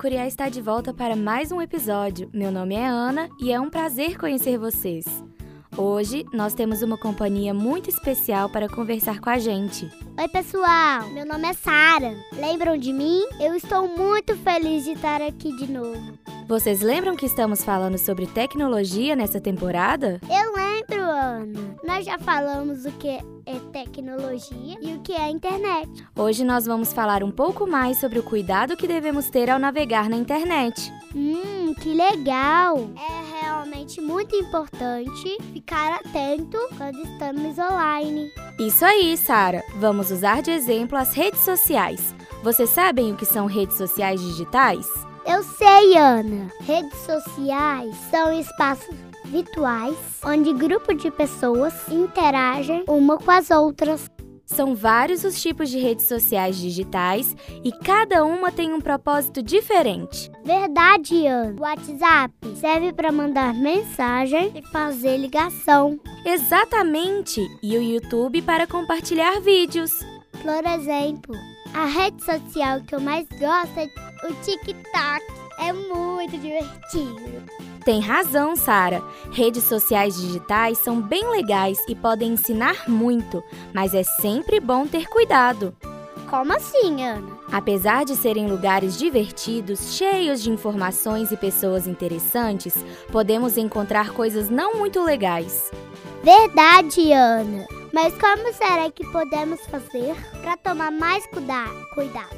Curiá está de volta para mais um episódio. Meu nome é Ana e é um prazer conhecer vocês. Hoje nós temos uma companhia muito especial para conversar com a gente. Oi, pessoal. Meu nome é Sara. Lembram de mim? Eu estou muito feliz de estar aqui de novo. Vocês lembram que estamos falando sobre tecnologia nessa temporada? Eu Ana. Nós já falamos o que é tecnologia e o que é internet. Hoje nós vamos falar um pouco mais sobre o cuidado que devemos ter ao navegar na internet. Hum, que legal! É realmente muito importante ficar atento quando estamos online. Isso aí, Sara. Vamos usar de exemplo as redes sociais. Vocês sabem o que são redes sociais digitais? Eu sei, Ana. Redes sociais são espaços virtuais onde grupos de pessoas interagem uma com as outras. São vários os tipos de redes sociais digitais e cada uma tem um propósito diferente. Verdade, Ana. O WhatsApp serve para mandar mensagem e fazer ligação. Exatamente! E o YouTube para compartilhar vídeos. Por exemplo, a rede social que eu mais gosto é o TikTok. É muito divertido. Tem razão, Sara. Redes sociais digitais são bem legais e podem ensinar muito, mas é sempre bom ter cuidado. Como assim, Ana? Apesar de serem lugares divertidos, cheios de informações e pessoas interessantes, podemos encontrar coisas não muito legais. Verdade, Ana. Mas como será que podemos fazer para tomar mais cuidado?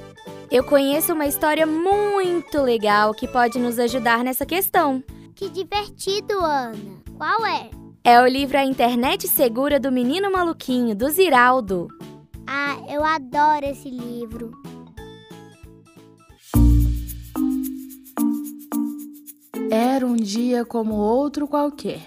Eu conheço uma história muito legal que pode nos ajudar nessa questão. Que divertido, Ana. Qual é? É o livro A Internet Segura do Menino Maluquinho, do Ziraldo. Ah, eu adoro esse livro. Era um dia como outro qualquer.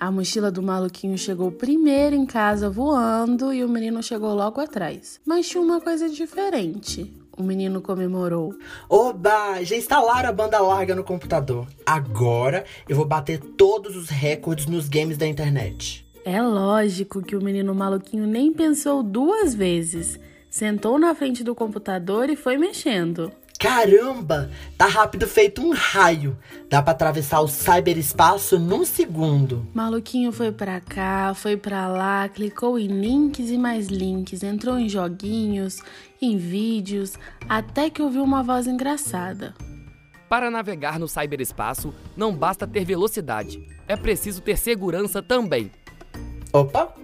A mochila do maluquinho chegou primeiro em casa voando e o menino chegou logo atrás. Mas tinha uma coisa diferente. O menino comemorou. Oba! Já instalaram a banda larga no computador. Agora eu vou bater todos os recordes nos games da internet. É lógico que o menino maluquinho nem pensou duas vezes. Sentou na frente do computador e foi mexendo. Caramba! Tá rápido feito um raio. Dá para atravessar o cyberespaço num segundo. Maluquinho foi para cá, foi para lá, clicou em links e mais links, entrou em joguinhos, em vídeos, até que ouviu uma voz engraçada. Para navegar no cyberespaço, não basta ter velocidade, é preciso ter segurança também. Opa!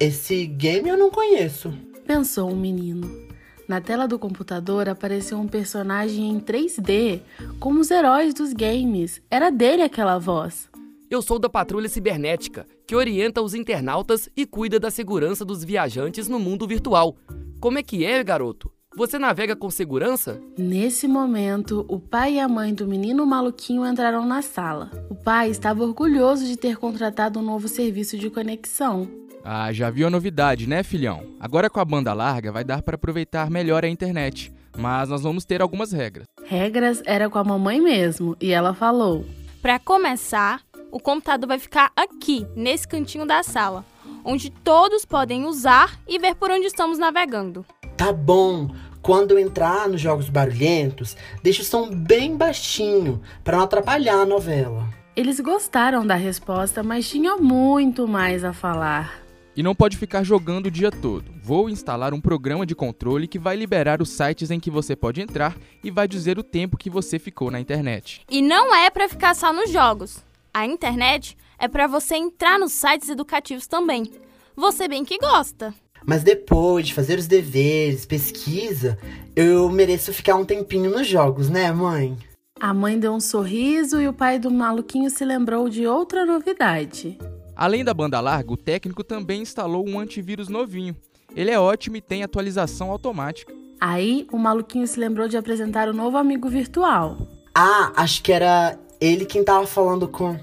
Esse game eu não conheço. Pensou o menino. Na tela do computador apareceu um personagem em 3D, como os heróis dos games. Era dele aquela voz. Eu sou da Patrulha Cibernética, que orienta os internautas e cuida da segurança dos viajantes no mundo virtual. Como é que é, garoto? Você navega com segurança? Nesse momento, o pai e a mãe do menino maluquinho entraram na sala. O pai estava orgulhoso de ter contratado um novo serviço de conexão. Ah, já viu a novidade, né, filhão? Agora com a banda larga vai dar para aproveitar melhor a internet, mas nós vamos ter algumas regras. Regras era com a mamãe mesmo, e ela falou: Para começar, o computador vai ficar aqui, nesse cantinho da sala, onde todos podem usar e ver por onde estamos navegando. Tá bom. Quando eu entrar nos jogos barulhentos, deixa o som bem baixinho para não atrapalhar a novela. Eles gostaram da resposta, mas tinham muito mais a falar. E não pode ficar jogando o dia todo. Vou instalar um programa de controle que vai liberar os sites em que você pode entrar e vai dizer o tempo que você ficou na internet. E não é para ficar só nos jogos. A internet é para você entrar nos sites educativos também. Você bem que gosta. Mas depois de fazer os deveres, pesquisa, eu mereço ficar um tempinho nos jogos, né, mãe? A mãe deu um sorriso e o pai do maluquinho se lembrou de outra novidade. Além da banda larga, o técnico também instalou um antivírus novinho. Ele é ótimo e tem atualização automática. Aí, o maluquinho se lembrou de apresentar o novo amigo virtual. Ah, acho que era ele quem tava falando com.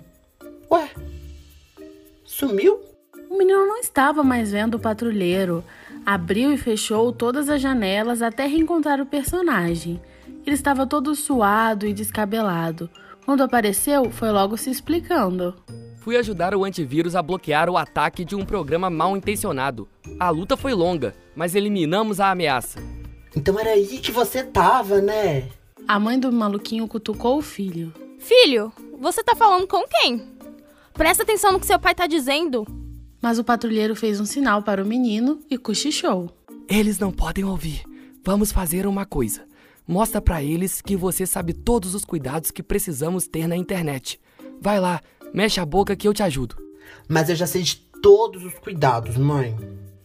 Ué, sumiu? O menino não estava mais vendo o patrulheiro. Abriu e fechou todas as janelas até reencontrar o personagem. Ele estava todo suado e descabelado. Quando apareceu, foi logo se explicando. Fui ajudar o antivírus a bloquear o ataque de um programa mal intencionado. A luta foi longa, mas eliminamos a ameaça. Então era aí que você tava, né? A mãe do maluquinho cutucou o filho. Filho, você tá falando com quem? Presta atenção no que seu pai tá dizendo. Mas o patrulheiro fez um sinal para o menino e cochichou. Eles não podem ouvir. Vamos fazer uma coisa. Mostra para eles que você sabe todos os cuidados que precisamos ter na internet. Vai lá, mexe a boca que eu te ajudo. Mas eu já sei de todos os cuidados, mãe.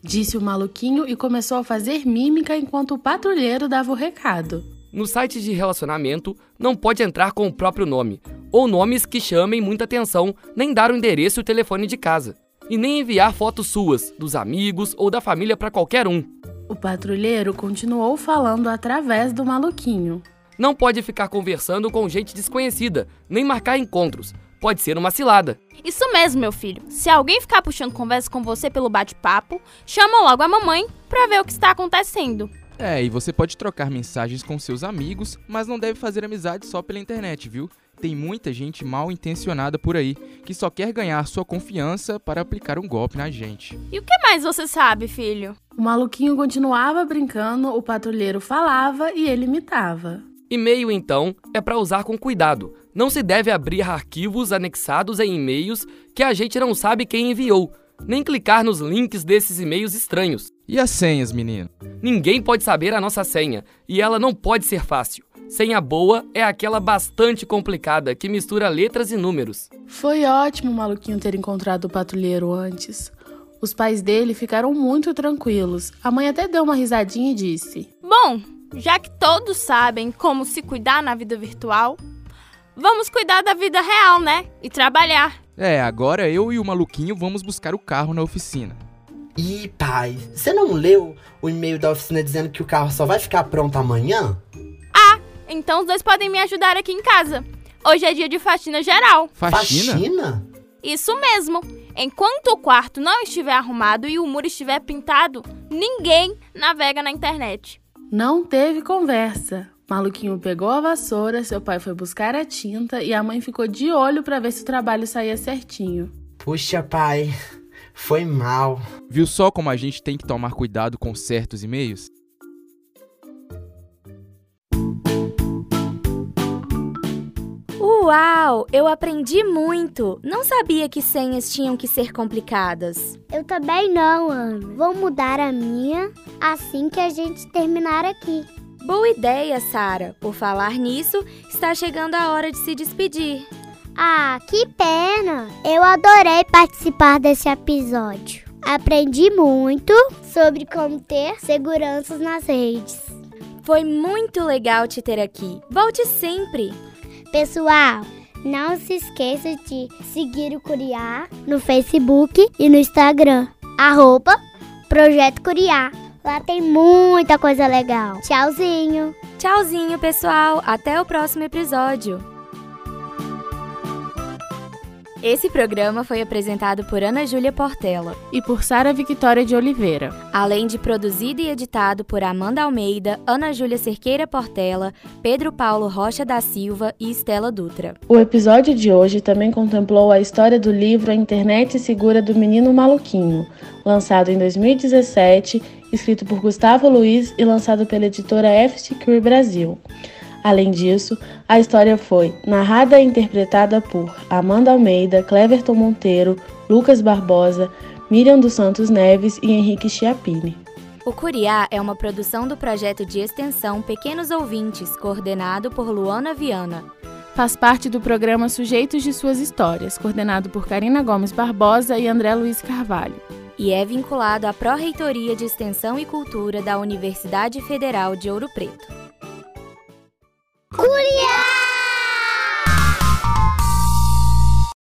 Disse o maluquinho e começou a fazer mímica enquanto o patrulheiro dava o recado. No site de relacionamento, não pode entrar com o próprio nome, ou nomes que chamem muita atenção, nem dar o endereço e o telefone de casa. E nem enviar fotos suas, dos amigos ou da família para qualquer um. O patrulheiro continuou falando através do maluquinho. Não pode ficar conversando com gente desconhecida, nem marcar encontros. Pode ser uma cilada. Isso mesmo, meu filho. Se alguém ficar puxando conversa com você pelo bate-papo, chama logo a mamãe pra ver o que está acontecendo. É, e você pode trocar mensagens com seus amigos, mas não deve fazer amizade só pela internet, viu? Tem muita gente mal intencionada por aí que só quer ganhar sua confiança para aplicar um golpe na gente. E o que mais você sabe, filho? O maluquinho continuava brincando, o patrulheiro falava e ele imitava. E-mail, então, é para usar com cuidado. Não se deve abrir arquivos anexados em e-mails que a gente não sabe quem enviou, nem clicar nos links desses e-mails estranhos. E as senhas, menino? Ninguém pode saber a nossa senha, e ela não pode ser fácil. Senha boa é aquela bastante complicada que mistura letras e números. Foi ótimo o maluquinho ter encontrado o patrulheiro antes. Os pais dele ficaram muito tranquilos. A mãe até deu uma risadinha e disse: Bom, já que todos sabem como se cuidar na vida virtual, vamos cuidar da vida real, né? E trabalhar. É, agora eu e o maluquinho vamos buscar o carro na oficina. Ih, pai, você não leu o e-mail da oficina dizendo que o carro só vai ficar pronto amanhã? Ah, então os dois podem me ajudar aqui em casa. Hoje é dia de faxina geral. Faxina? Faxina? Isso mesmo. Enquanto o quarto não estiver arrumado e o muro estiver pintado, ninguém navega na internet. Não teve conversa. Maluquinho pegou a vassoura, seu pai foi buscar a tinta e a mãe ficou de olho para ver se o trabalho saía certinho. Puxa, pai, foi mal. Viu só como a gente tem que tomar cuidado com certos e-mails? Uau, eu aprendi muito. Não sabia que senhas tinham que ser complicadas. Eu também não, Ana. Vou mudar a minha assim que a gente terminar aqui. Boa ideia, Sara. Por falar nisso, está chegando a hora de se despedir. Ah, que pena! Eu adorei participar desse episódio. Aprendi muito sobre como ter seguranças nas redes. Foi muito legal te ter aqui. Volte sempre. Pessoal, não se esqueça de seguir o Curiá no Facebook e no Instagram. Arroba Projeto Curiá. Lá tem muita coisa legal. Tchauzinho! Tchauzinho, pessoal. Até o próximo episódio. Esse programa foi apresentado por Ana Júlia Portela, E por Sara Victoria de Oliveira. além de produzido e editado por Amanda Almeida, Ana Júlia Cerqueira Portela, Pedro Paulo Rocha da Silva e Estela Dutra. O episódio de hoje também contemplou a história do livro A Internet Segura do Menino Maluquinho, lançado em 2017, escrito por Gustavo Luiz e lançado pela editora F. Secure Brasil. Além disso, a história foi narrada e interpretada por Amanda Almeida, Cleverton Monteiro, Lucas Barbosa, Miriam dos Santos Neves e Henrique Chiappini. O Curiá é uma produção do projeto de extensão Pequenos Ouvintes, coordenado por Luana Viana. Faz parte do programa Sujeitos de Suas Histórias, coordenado por Karina Gomes Barbosa e André Luiz Carvalho. e é vinculado à Pró-Reitoria de Extensão e Cultura da Universidade Federal de Ouro Preto. 库里亚